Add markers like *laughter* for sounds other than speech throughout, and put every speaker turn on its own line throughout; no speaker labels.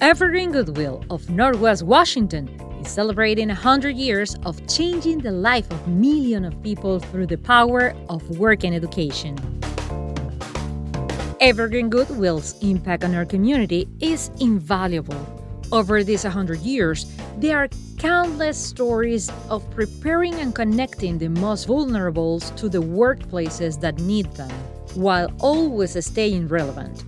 Evergreen Goodwill of Northwest Washington is celebrating 100 years of changing the life of millions of people through the power of work and education. Evergreen Goodwill's impact on our community is invaluable. Over these 100 years, there are countless stories of preparing and connecting the most vulnerable to the workplaces that need them, while always staying relevant.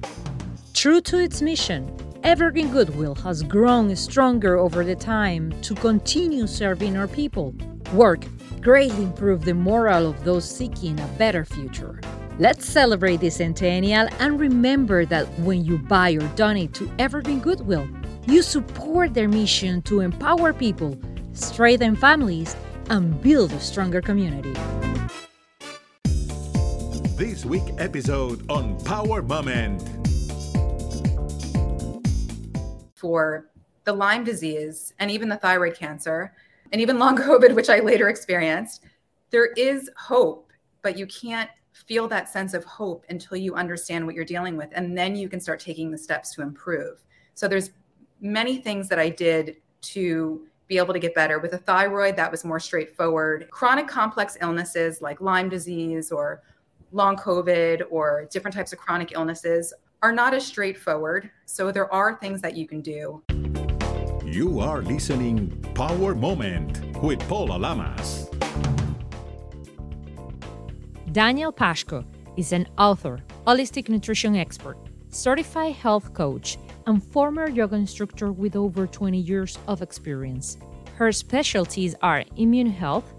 True to its mission, Evergreen Goodwill has grown stronger over the time to continue serving our people. Work greatly improve the morale of those seeking a better future. Let's celebrate this centennial and remember that when you buy or donate to Evergreen Goodwill, you support their mission to empower people, strengthen families, and build a stronger community.
This week episode on Power Moment.
For the Lyme disease and even the thyroid cancer and even long *laughs* COVID, which I later experienced, there is hope, but you can't feel that sense of hope until you understand what you're dealing with. And then you can start taking the steps to improve. So there's many things that I did to be able to get better. With a thyroid, that was more straightforward. Chronic complex illnesses like Lyme disease or long COVID or different types of chronic illnesses are not as straightforward. So there are things that you can do.
You are listening Power Moment with Paula Lamas.
Danielle Pashko is an author, holistic nutrition expert, certified health coach, and former yoga instructor with over 20 years of experience. Her specialties are immune health,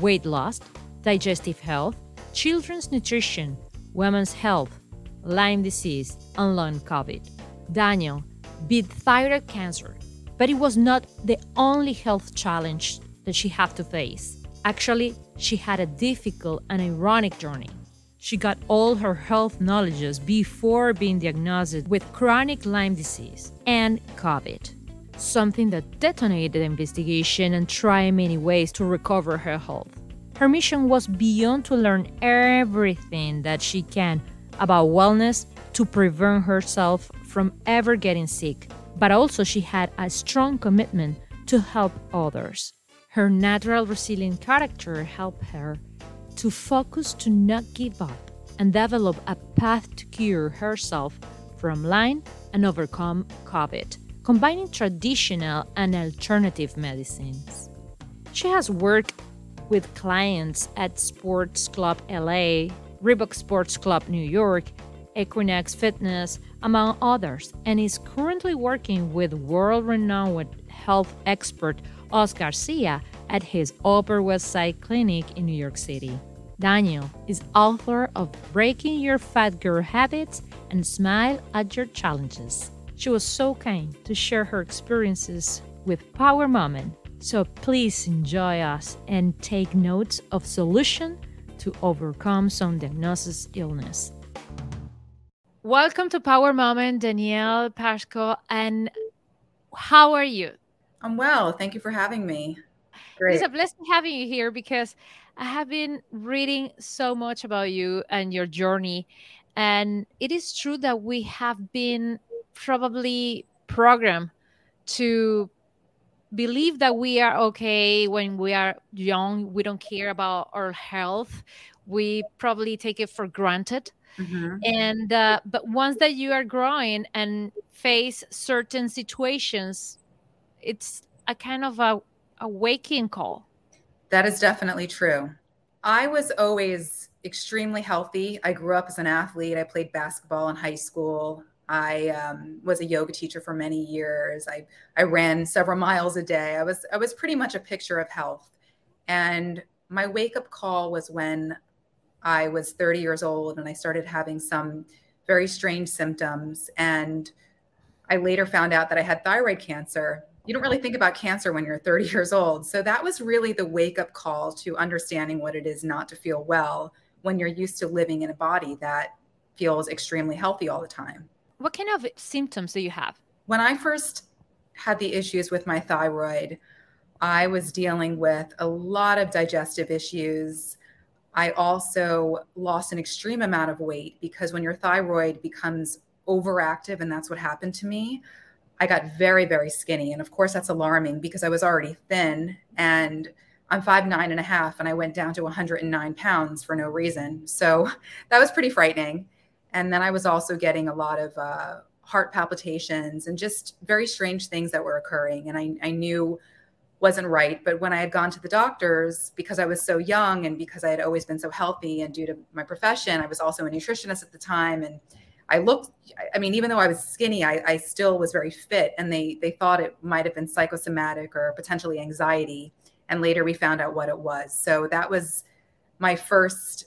weight loss, digestive health, children's nutrition, women's health, Lyme disease, and long COVID. Danielle beat thyroid cancer, but it was not the only health challenge that she had to face. Actually, she had a difficult and ironic journey. She got all her health knowledges before being diagnosed with chronic Lyme disease and COVID, something that detonated the investigation and tried many ways to recover her health. Her mission was beyond to learn everything that she can about wellness to prevent herself from ever getting sick, but also she had a strong commitment to help others. Her natural resilient character helped her to focus to not give up and develop a path to cure herself from Lyme and overcome COVID, combining traditional and alternative medicines. She has worked with clients at Sports Club LA, Reebok Sports Club New York, Equinox Fitness, among others, and is currently working with world renowned health expert Oscar Garcia at his Upper West Side clinic in New York City. Danielle is author of Breaking Your Fat Girl Habits and Smile at Your Challenges. She was so kind to share her experiences with Power Moment. So please enjoy us and take notes of solution to overcome some diagnosis illness. Welcome to Power Moment, Danielle Pashko. And how are you?
I'm well. Thank you for having me.
Great. It's a blessing having you here because I have been reading so much about you and your journey. And it is true that we have been probably programmed to believe that we are okay when we are young. We don't care about our health. We probably take it for granted. Mm-hmm. And uh, but once that you are growing and face certain situations, it's a kind of a, a waking call
that is definitely true. I was always extremely healthy. I grew up as an athlete. I played basketball in high school. I um, was a yoga teacher for many years. I I ran several miles a day. I was I was pretty much a picture of health. And my wake up call was when I was 30 years old and I started having some very strange symptoms. And I later found out that I had thyroid cancer you don't really think about cancer when you're 30 years old. So that was really the wake up call to understanding what it is not to feel well when you're used to living in a body that feels extremely healthy all the time.
What kind of symptoms do you have?
When I first had the issues with my thyroid, I was dealing with a lot of digestive issues. I also lost an extreme amount of weight because when your thyroid becomes overactive, and that's what happened to me, I got very, very skinny. And of course, that's alarming because I was already thin and I'm five nine and a half, and I went down to 109 pounds for no reason. So *laughs* that was pretty frightening. And then I was also getting a lot of uh, heart palpitations and just very strange things that were occurring. And I, I knew wasn't right. But when I had gone to the doctors, because I was so young and because I had always been so healthy, and due to my profession, I was also a nutritionist at the time, and I looked, I mean, even though I was skinny, I, I still was very fit. And they they thought it might have been psychosomatic or potentially anxiety. And later we found out what it was. So that was my first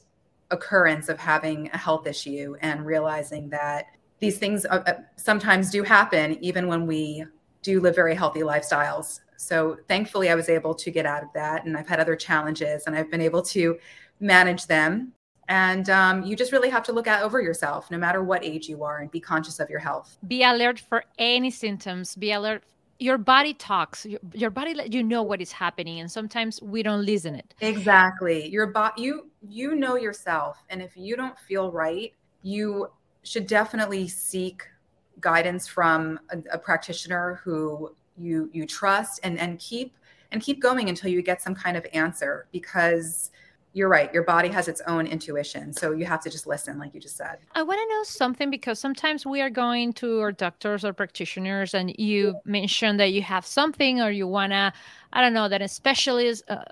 occurrence of having a health issue and realizing that these things uh, uh, sometimes do happen even when we do live very healthy lifestyles. So thankfully, I was able to get out of that. And I've had other challenges and I've been able to manage them and um, you just really have to look out over yourself no matter what age you are and be conscious of your health
be alert for any symptoms be alert your body talks your, your body let you know what is happening and sometimes we don't listen it.
Exactly. Your body you you know yourself and if you don't feel right you should definitely seek guidance from a, a practitioner who you you trust and and keep and keep going until you get some kind of answer because you're right. Your body has its own intuition. So you have to just listen, like you just said.
I want to know something because sometimes we are going to our doctors or practitioners, and you mention that you have something or you want to, I don't know, that a specialist. Uh,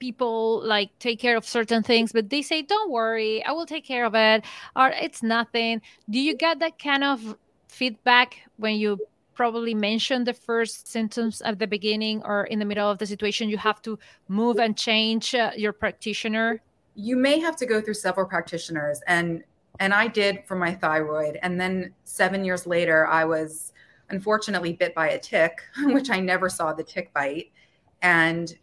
people like take care of certain things but they say don't worry i will take care of it or it's nothing do you get that kind of feedback when you probably mention the first symptoms at the beginning or in the middle of the situation you have to move and change uh, your practitioner?
You may have to go through several practitioners and and i did for my thyroid and then seven years later i was unfortunately bit by a tick *laughs* which i never saw the tick bite and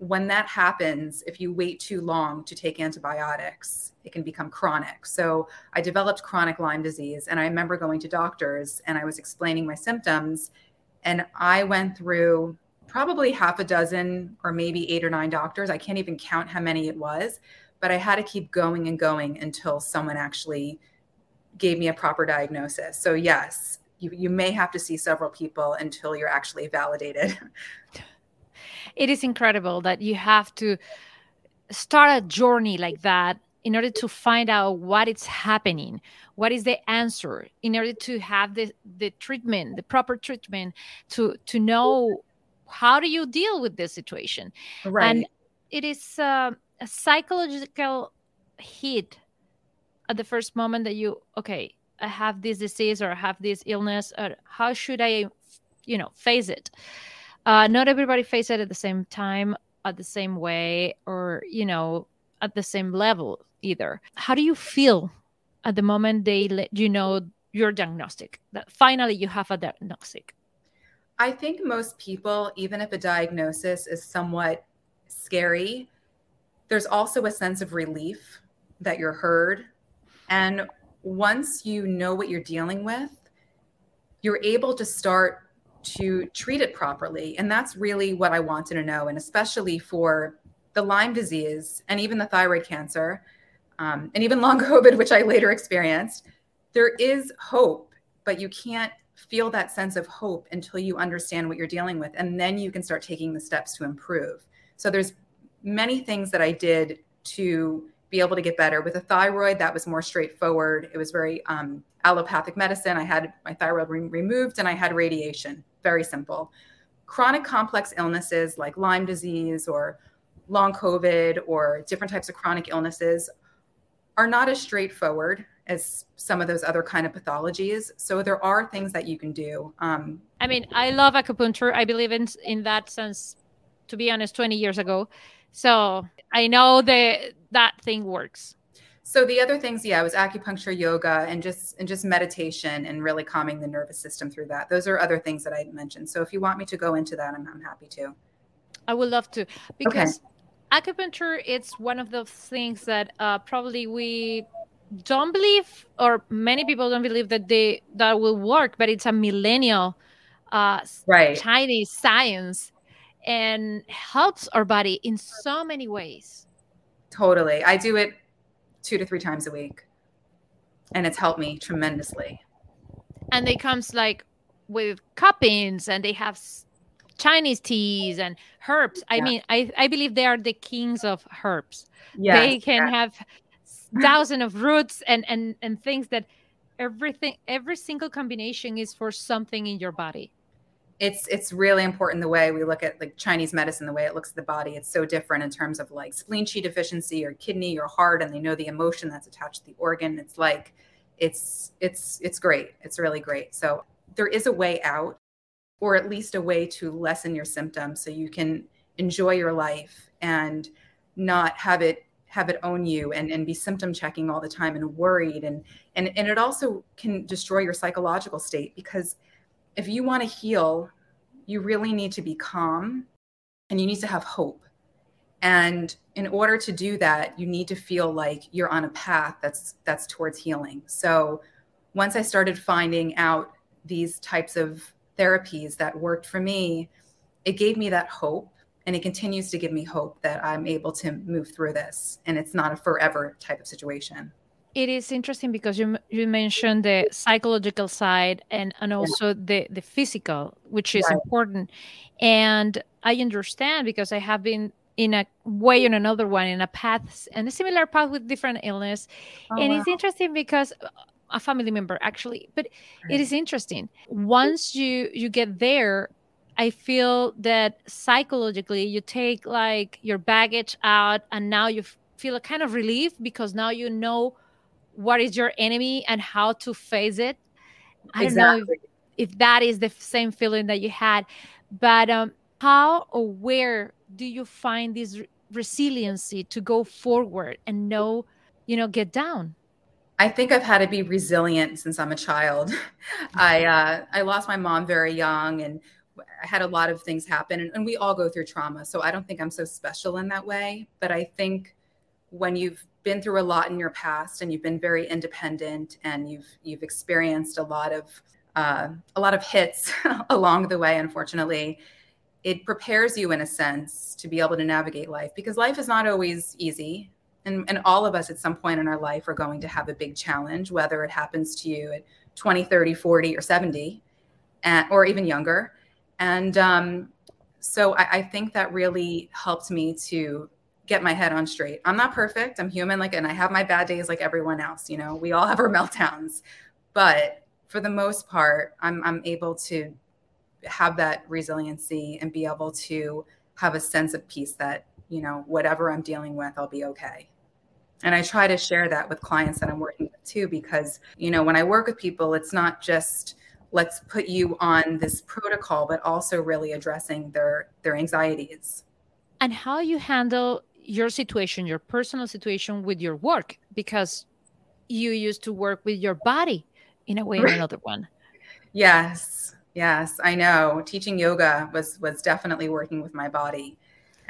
when that happens, if you wait too long to take antibiotics, it can become chronic. So I developed chronic Lyme disease. And I remember going to doctors and I was explaining my symptoms. And I went through probably half a dozen or maybe eight or nine doctors. I can't even count how many it was, but I had to keep going and going until someone actually gave me a proper diagnosis. So, yes, you, you may have to see several people until you're actually validated. *laughs*
it is incredible that you have to start a journey like that in order to find out what is happening what is the answer in order to have the, the treatment the proper treatment to to know how do you deal with this situation.
Right.
and it is uh, a psychological hit at the first moment that you okay i have this disease or i have this illness or how should i you know face it uh, not everybody face it at the same time at the same way or you know at the same level either. How do you feel at the moment they let you know your diagnostic? That finally you have a diagnostic.
I think most people even if a diagnosis is somewhat scary there's also a sense of relief that you're heard. And once you know what you're dealing with you're able to start to treat it properly. And that's really what I wanted to know. And especially for the Lyme disease and even the thyroid cancer, um, and even long *laughs* COVID, which I later experienced, there is hope, but you can't feel that sense of hope until you understand what you're dealing with. And then you can start taking the steps to improve. So there's many things that I did to be able to get better. With the thyroid, that was more straightforward. It was very um, allopathic medicine. I had my thyroid re- removed and I had radiation. Very simple. Chronic complex illnesses like Lyme disease or long COVID or different types of chronic illnesses are not as straightforward as some of those other kind of pathologies. So there are things that you can do. Um,
I mean, I love acupuncture. I believe in in that sense. To be honest, 20 years ago, so I know that that thing works.
So the other things, yeah, was acupuncture, yoga, and just and just meditation, and really calming the nervous system through that. Those are other things that I mentioned. So if you want me to go into that, I'm, I'm happy to.
I would love to because okay. acupuncture it's one of those things that uh, probably we don't believe, or many people don't believe that they that will work, but it's a millennial uh,
right.
Chinese science and helps our body in so many ways.
Totally. I do it two to three times a week. And it's helped me tremendously.
And they comes like with cuppings and they have Chinese teas and herbs. I mean, I, I believe they are the kings of herbs. Yes, they can yeah. have thousands of roots and, and, and things that everything, every single combination is for something in your body.
It's it's really important the way we look at like Chinese medicine, the way it looks at the body. It's so different in terms of like spleen qi deficiency or kidney or heart, and they know the emotion that's attached to the organ. It's like it's it's it's great. It's really great. So there is a way out or at least a way to lessen your symptoms so you can enjoy your life and not have it have it own you and, and be symptom checking all the time and worried and and and it also can destroy your psychological state because if you want to heal you really need to be calm and you need to have hope and in order to do that you need to feel like you're on a path that's that's towards healing so once i started finding out these types of therapies that worked for me, it gave me that hope and it continues to give me hope that I'm able to move through this and it's not a forever type of situation.
It is interesting because you you mentioned the psychological side and and also yeah. the the physical, which is right. important. And I understand because I have been in a way or another one in a path and a similar path with different illness. Oh, and wow. it's interesting because uh, a family member actually but it is interesting once you you get there i feel that psychologically you take like your baggage out and now you feel a kind of relief because now you know what is your enemy and how to face it i exactly. don't know if, if, that is the same feeling that you had but um how or where do you find this re- resiliency to go forward and know you know get down
I think I've had to be resilient since I'm a child. *laughs* I uh, I lost my mom very young, and I had a lot of things happen, and, and we all go through trauma. So I don't think I'm so special in that way. But I think when you've been through a lot in your past, and you've been very independent, and you've you've experienced a lot of uh, a lot of hits *laughs* along the way, unfortunately, it prepares you in a sense to be able to navigate life because life is not always easy and, and all of us at some point in our life are going to have a big challenge, whether it happens to you at 20, 30, 40, or 70, and, or even younger. And um, so I, I think that really helped me to get my head on straight. I'm not perfect. I'm human, like, and I have my bad days like everyone else. You know, we all have our *laughs* meltdowns, but for the most part, I'm I'm able to have that resiliency and be able to have a sense of peace that you know, whatever I'm dealing with, I'll be okay. And I try to share that with clients that I'm working with too, because, you know, when I work with people, it's not just let's put you on this protocol, but also really addressing their their anxieties.
And how you handle your situation, your personal situation with your work, because you used to work with your body in a way or another one.
Yes. Yes, I know. Teaching yoga was was definitely working with my body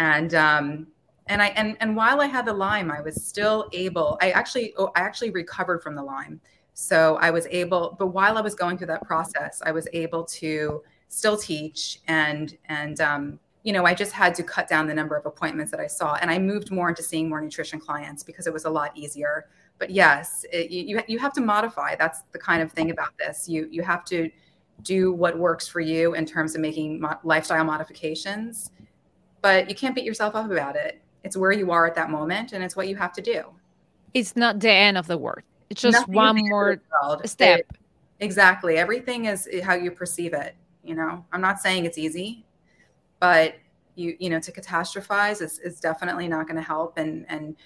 and um, and I and and while I had the Lyme, I was still able. I actually oh, I actually recovered from the Lyme, so I was able. But while I was going through that process, I was able to still teach and and um, you know I just had to cut down the number of appointments that I saw, and I moved more into seeing more nutrition clients because it was a lot easier. But yes, it, you you have to modify. That's the kind of thing about this. You you have to do what works for you in terms of making mo- lifestyle modifications but you can't beat yourself up about it. It's where you are at that moment and it's what you have to do.
It's not the end of the world. It's just Nothing one more step. It,
exactly. Everything is how you perceive it. You know, I'm not saying it's easy, but you, you know, to catastrophize is, is definitely not going to help. And, and,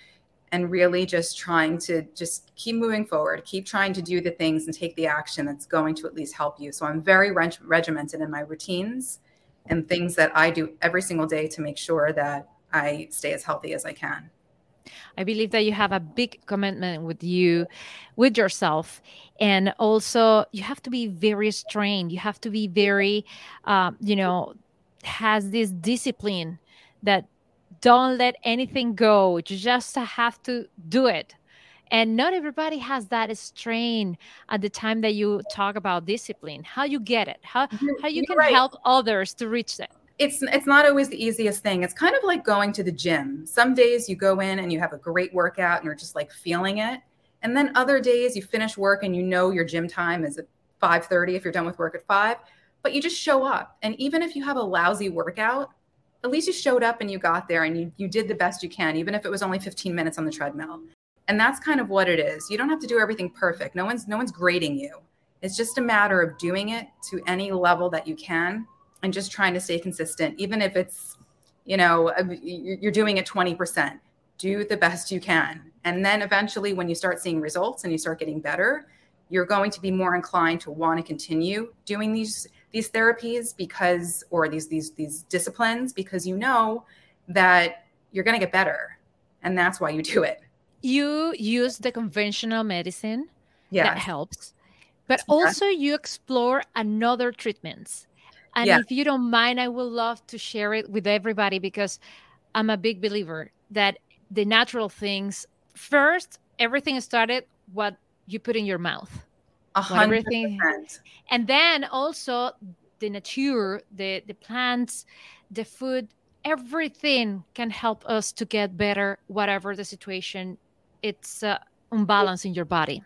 and really just trying to just keep moving forward, keep trying to do the things and take the action that's going to at least help you. So I'm very reg- regimented in my routines and things that I do every single day to make sure that I stay as healthy as I can.
I believe that you have a big commitment with you, with yourself, and also you have to be very strained. You have to be very, um, you know, has this discipline that don't let anything go. You just have to do it. And not everybody has that strain at the time that you talk about discipline how you get it how how you can right. help others to reach that
it's it's not always the easiest thing. It's kind of like going to the gym. Some days you go in and you have a great workout and you're just like feeling it. And then other days you finish work and you know your gym time is at 5:30 if you're done with work at 5 but you just show up. And even if you have a lousy workout, at least you showed up and you got there and you, you did the best you can, even if it was only 15 minutes on the treadmill. And that's kind of what it is. You don't have to do everything perfect. No one's no one's grading you. It's just a matter of doing it to any level that you can and just trying to stay consistent, even if it's, you know, uh, you're doing it 20%. Do the best you can. And then eventually, when you start seeing results and you start getting better, you're going to be more inclined to want to continue doing these these therapies because or these these these disciplines because you know that you're going to get better and that's why you do it.
You use the conventional medicine
yeah.
that helps but also you explore another treatments. And if you don't mind i would love to share it with everybody because i'm a big believer that the natural things first everything started what you put in your mouth
everything.
And then also the nature the the plants the food everything can help us to get better whatever the situation it's uh, unbalance in your body.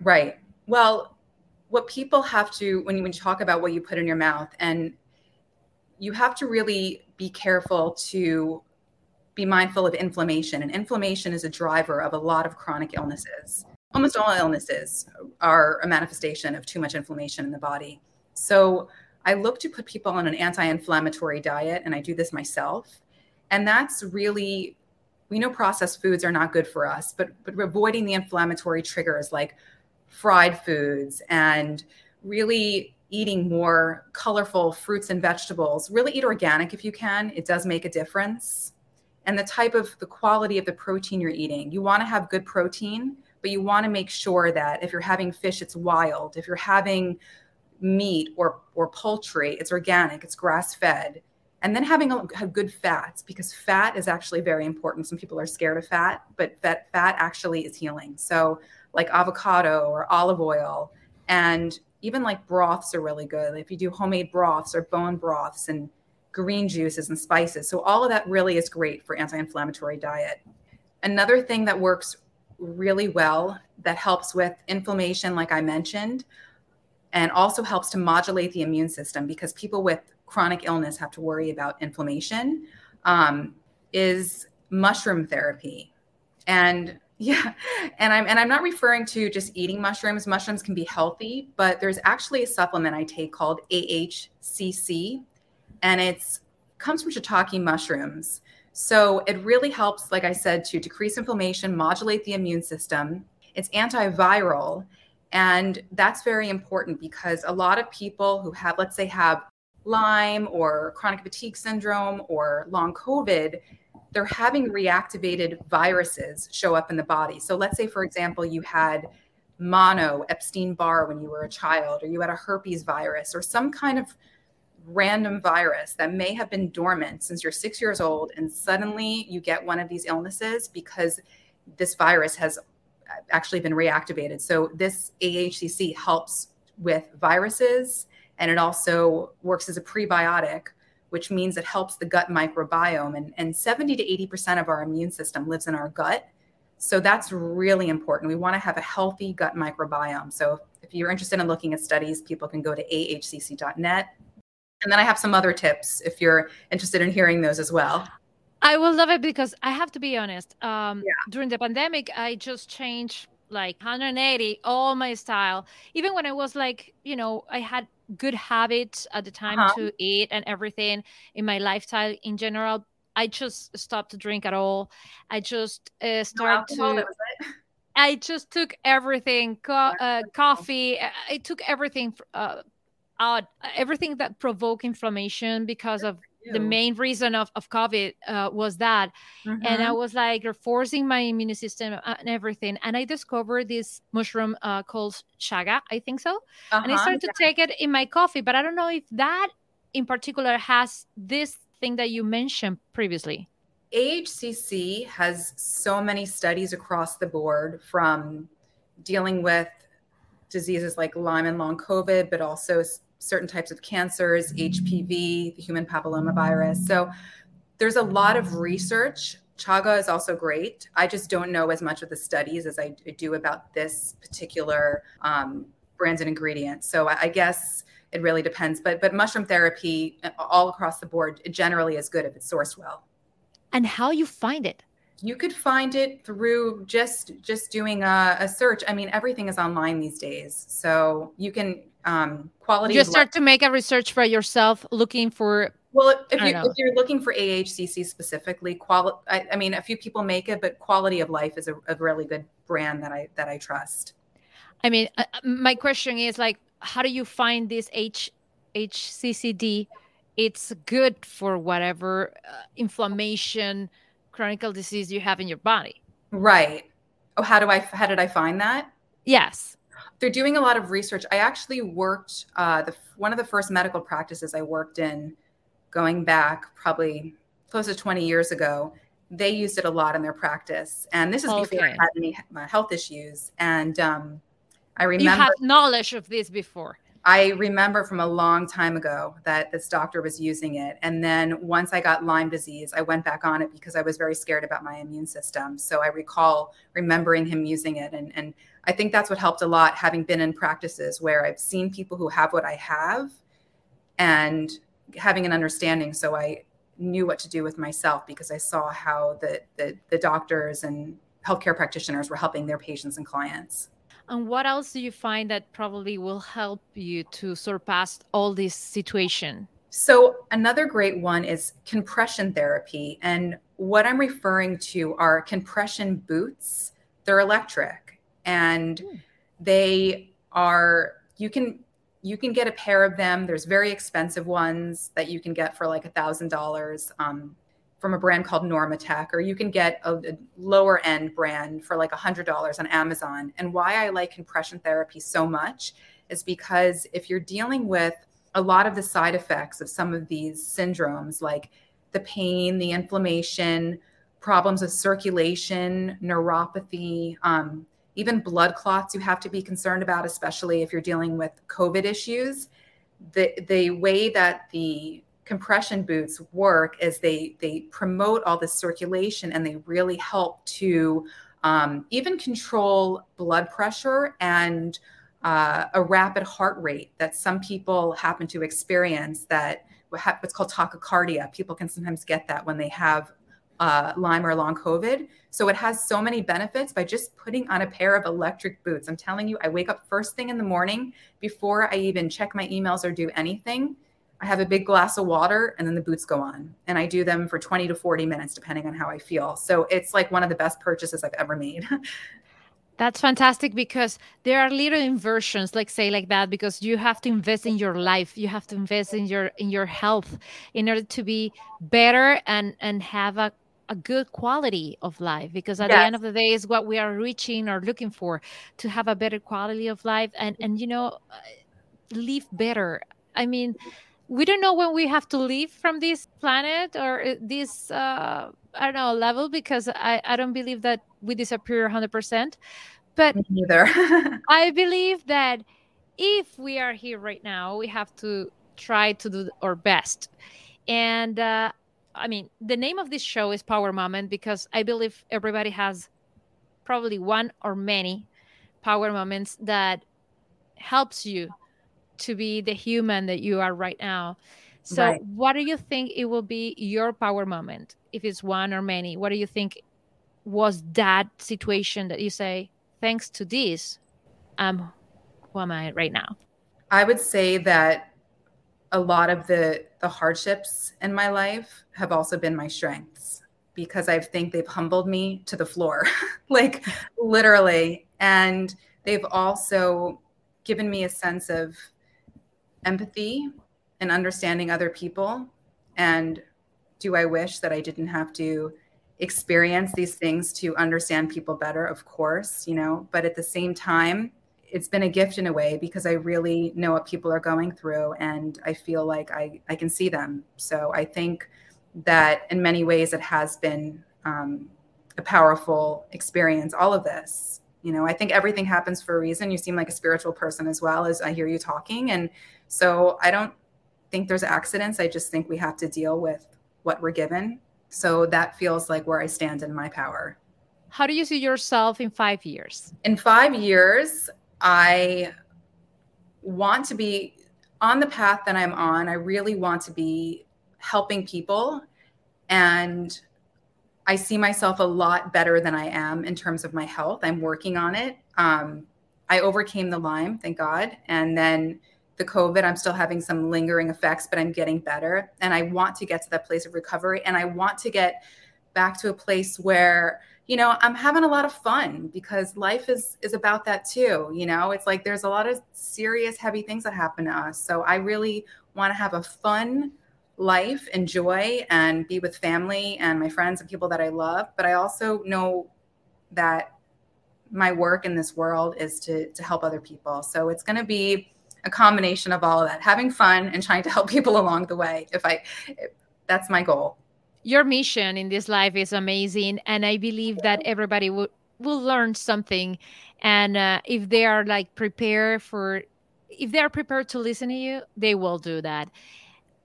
Right. Well what people have to when you, when you talk about what you put in your mouth and you have to really be careful to be mindful of inflammation and inflammation is a driver of a lot of chronic illnesses almost all illnesses are a manifestation of too much inflammation in the body. So I look to put people on an anti inflammatory diet, and I do this myself. And that's really, we know processed foods are not good for us, but, but avoiding the inflammatory triggers like fried foods and really eating more colorful fruits and vegetables. Really eat organic if you can, it does make a difference. And the type of the quality of the protein you're eating. You want to have good protein but you want to make sure that if you're having fish, it's wild. If you're having meat or or poultry, it's organic, it's grass fed. And then having a, good fats because fat is actually very important. Some people are scared of fat, but that fat actually is healing. So like avocado or olive oil and even like broths are really good. If you do homemade broths or bone broths and green juices and spices. So all of that really is great for anti-inflammatory diet. Another thing that works really well that helps with inflammation, like I mentioned, and also helps to modulate the immune system because people with chronic illness have to worry about inflammation, um, is mushroom therapy. And *laughs* yeah, and I'm and I'm not referring to just eating mushrooms. Mushrooms can be healthy, but there's actually a supplement I take called AHCC, and it's comes from shiitake mushrooms. So it really helps, like I said, to decrease inflammation, modulate the immune system. It's antiviral. And that's very important because a lot of people who have, let's say, have Lyme or chronic fatigue syndrome or long COVID, they're having reactivated viruses show up in the body. So let's say, for example, you had mono, Epstein Barr when you were a child, or you had a herpes virus or some kind of random virus that may have been dormant since you're six years old, and suddenly you get one of these illnesses because this virus has actually been reactivated. So, this AHCC helps with viruses and it also works as a prebiotic, which means it helps the gut microbiome. And, and 70 to 80% of our immune system lives in our gut. So, that's really important. We want to have a healthy gut microbiome. So, if you're interested in looking at studies, people can go to ahcc.net and then I have some other tips if you're interested in hearing those as well.
I will love it because I have to be honest. Um, yeah. During the pandemic, I just changed like 180 all my style. Even when I was like, you know, I had good habits at the time uh-huh. to eat and everything in my lifestyle in general. I just stopped to drink at all. I just uh, started no to. I just took everything, co- uh, coffee. I took everything uh, out everything that provoke inflammation because of the main reason of, of COVID uh, was that. Mm-hmm. And I mm-hmm. was like forcing my immune system and everything. And I discovered this mushroom uh, called chaga, I think so. Uh-huh. And I uh-huh, started yeah. to take it in my coffee, but I don't know if that in particular has this thing that you mentioned previously.
AHCC has so many studies across the board from dealing with diseases like Lyme and long COVID, but also certain types of cancers, HPV, the human papillomavirus. So there's a lot of research. Chaga is also great. I just don't know as much of the studies as I do about this particular um, and ingredients. So I, I guess it really depends. But but mushroom therapy all across the board generally is good if it's sourced well.
And how you find it?
You could find it through just just doing a, a search. I mean, everything is online these days, so you can um, quality.
You start to make a research for yourself, looking for.
Well, if, you, if you're looking for AHCC specifically, quality. I, I, mean, a few people make it, but quality of life is a, a really good brand that I that I trust.
I mean, uh, my question is like, how do you find this H HCCD? It's good for whatever uh, inflammation, chronic disease you have in your body.
Right. Oh, how do I? How did I find that?
Yes.
They're doing a lot of research. I actually worked uh, the one of the first medical practices I worked in, going back probably close to 20 years ago. They used it a lot in their practice, and this is okay. before I had any health issues. And um, I remember you
had knowledge of this before.
I remember from a long time ago that this doctor was using it. And then once I got Lyme disease, I went back on it because I was very scared about my immune system. So I recall remembering him using it. And, and I think that's what helped a lot, having been in practices where I've seen people who have what I have and having an understanding. So I knew what to do with myself because I saw how the, the, the doctors and healthcare practitioners were helping their patients and clients.
And what else do you find that probably will help you to surpass all this situation?
So, another great one is compression therapy. And what I'm referring to are compression boots. They're electric and mm. they are, you can you can get a pair of them. There's very expensive ones that you can get for like a thousand dollars. Um, from a brand called Normatec, or you can get a, a lower end brand for like a $100 on Amazon. And why I like compression therapy so much is because if you're dealing with a lot of the side effects of some of these syndromes, like the pain, the inflammation, problems with circulation, neuropathy, um, even blood clots you have to be concerned about, especially if you're dealing with COVID issues. The, the way that the compression boots work is they they promote all the circulation and they really help to um, even control blood pressure and uh, a rapid heart rate that some people happen to experience that what's called tachycardia people can sometimes get that when they have uh, lyme or long covid so it has so many benefits by just putting on a pair of electric boots i'm telling you i wake up first thing in the morning before i even check my emails or do anything I have a big glass of water and then the boots go on. And I do them for 20 to 40 minutes, depending on how I feel. So it's like one of the best purchases I've ever made. *laughs*
That's fantastic because there are little inversions, like say like that, because you have to invest in your life. You have to invest in your in your health in order to be better and and have a a good quality of life because at yes. the end of the day is what we are reaching or looking for to have a better quality of life and and you know uh, live better i mean we don't know when we have to leave from this planet or uh, this uh, I don't know level because I, I don't believe that we disappear 100%. But
neither. *laughs*
I believe that if we are here right now, we have to try to do our best. And uh, I mean, the name of this show is Power Moment because I believe everybody has probably one or many power moments that helps you to be the human that you are right now. So, right. what do you think it will be your power moment? If it's one or many, what do you think was that situation that you say, thanks to this, um, who am I right now?
I would say that a lot of the the hardships in my life have also been my strengths because I think they've humbled me to the floor, *laughs* like literally, and they've also given me a sense of empathy and understanding other people. And do I wish that I didn't have to experience these things to understand people better? Of course, you know, but at the same time, it's been a gift in a way because I really know what people are going through and I feel like I, I can see them. So I think that in many ways it has been um, a powerful experience, all of this. You know, I think everything happens for a reason. You seem like a spiritual person as well as I hear you talking. And so I don't think there's accidents. I just think we have to deal with what we're given. So that feels like where I stand in my power.
How do you see yourself in five years?
In five years, I want to be on the path that I'm on. I really want to be helping people. And I see myself a lot better than I am in terms of my health. I'm working on it. Um, I overcame the Lyme, thank God. And then the COVID, I'm still having some lingering effects, but I'm getting better. And I want to get to that place of recovery. And I want to get back to a place where, you know, I'm having a lot of fun because life is is about that too. You know, it's like there's a lot of serious, heavy things that happen to us. So I really want to have a fun life, enjoy, and be with family and my friends and people that I love. But I also know that my work in this world is to to help other people. So it's going to be a combination of all of that, having fun and trying to help *laughs* people along the way. If I, if, that's my goal.
Your mission in this life is amazing, and I believe that everybody will will learn something. And uh, if they are like prepared for, if they are prepared to listen to you, they will do that.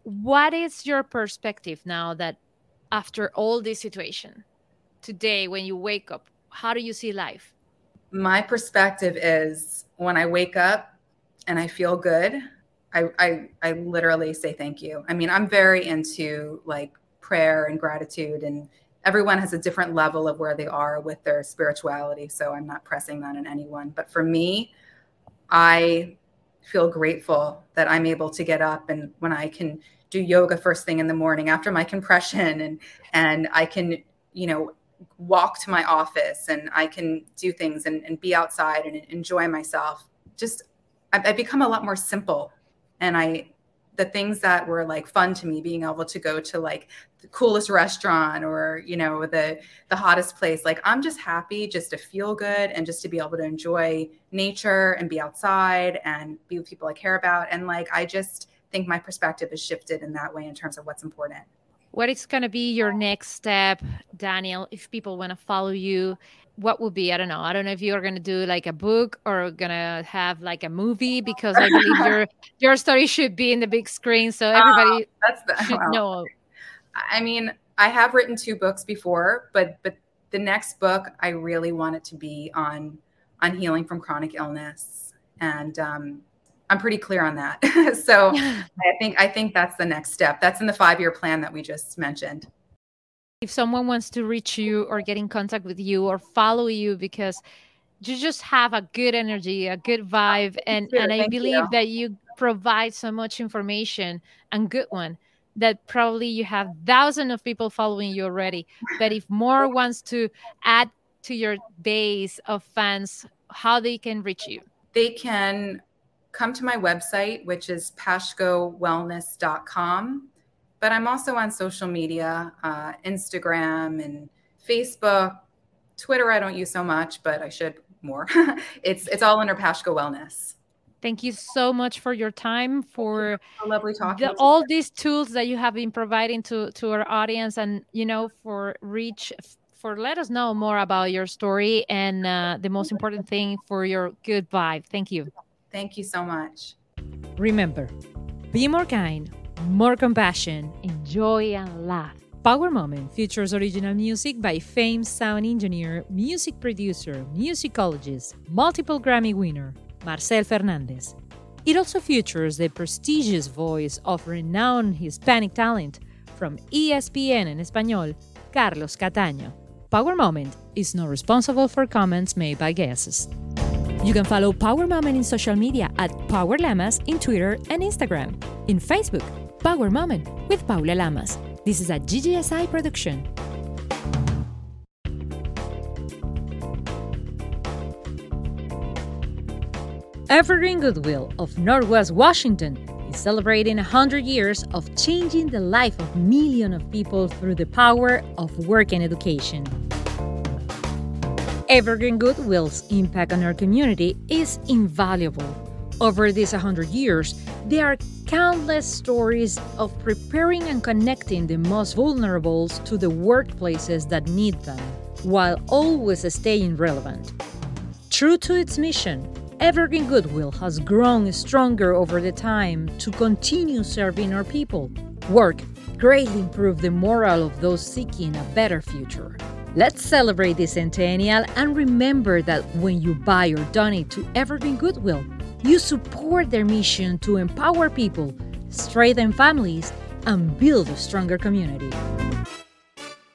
What is your perspective now that after all this situation today, when you wake up, how do you see life?
My perspective is when I wake up, and I feel good, I, I I literally say thank you. I mean, I'm very into like prayer and gratitude and everyone has a different level of where they are with their spirituality, so I'm not pressing that on anyone, but for me, I feel grateful that I'm able to get up and when I can do yoga first thing in the morning after my compression and and I can, you know, walk to my office and I can do things and, and be outside and enjoy myself. Just I've, become a lot more simple and I the things that were like fun to me being able to go to like the coolest restaurant or you know the the hottest place like i'm just happy just to feel good and just to be able to enjoy nature and be outside and be with people i care about. And like i just think my perspective has shifted in that way in terms of what's important.
What is going to be your next step danielle if people want to follow you what would be i don't know i don't know if you're going to do like a book or going to have like a movie because i believe your *laughs* your story should be in the big screen so everybody uh, that's the, should well, *laughs* know.
I mean i have written two books before but but the next book i really want it to be on on healing from chronic illness and um, i'm pretty clear on that. *laughs* So i think i think that's the next step. That's in the five year plan that we just mentioned
if someone wants to reach you or get in contact with you or follow you because you just have a good energy a good vibe and and i believe you. that you provide so much information and good one that probably you have thousands of people following you already. But if more *laughs* wants to add to your base of fans how they can reach you?
They can come to my website which is pashkowellness.com but I'm also on social media, uh, Instagram and Facebook, Twitter. I don't use so much, but I should more. *laughs* it's it's all under Pashko Wellness.
Thank you so much for your time, for
so lovely talking.
The, all these tools that you have been providing to to our audience, and you know, for reach, for let us know more about your story, and uh, the most important thing for your good vibe. Thank you.
Thank you so much.
Remember, be more kind more compassion, enjoy and laugh. Power Moment features original music by famed sound engineer, music producer, musicologist, multiple Grammy winner, Marcel Fernandez. It also features the prestigious voice of renowned Hispanic talent from ESPN en Español, Carlos Cataño. Power Moment is not responsible for comments made by guests. You can follow Power Moment in social media at Power Lamas in Twitter and Instagram. In Facebook, Power Moment with Paula Lamas. This is a GGSI production. Evergreen Goodwill of Northwest Washington is celebrating 100 years of changing the life of millions of people through the power of work and education. Evergreen Goodwill's impact on our community is invaluable. Over these 100 years, they are countless stories of preparing and connecting the most vulnerable to the workplaces that need them, while always staying relevant. True to its mission, Evergreen Goodwill has grown stronger over the time to continue serving our people. Work greatly improve the morale of those seeking a better future. Let's celebrate this centennial and remember that when you buy or donate to Evergreen Goodwill, you support their mission to empower people, strengthen families, and build a stronger community.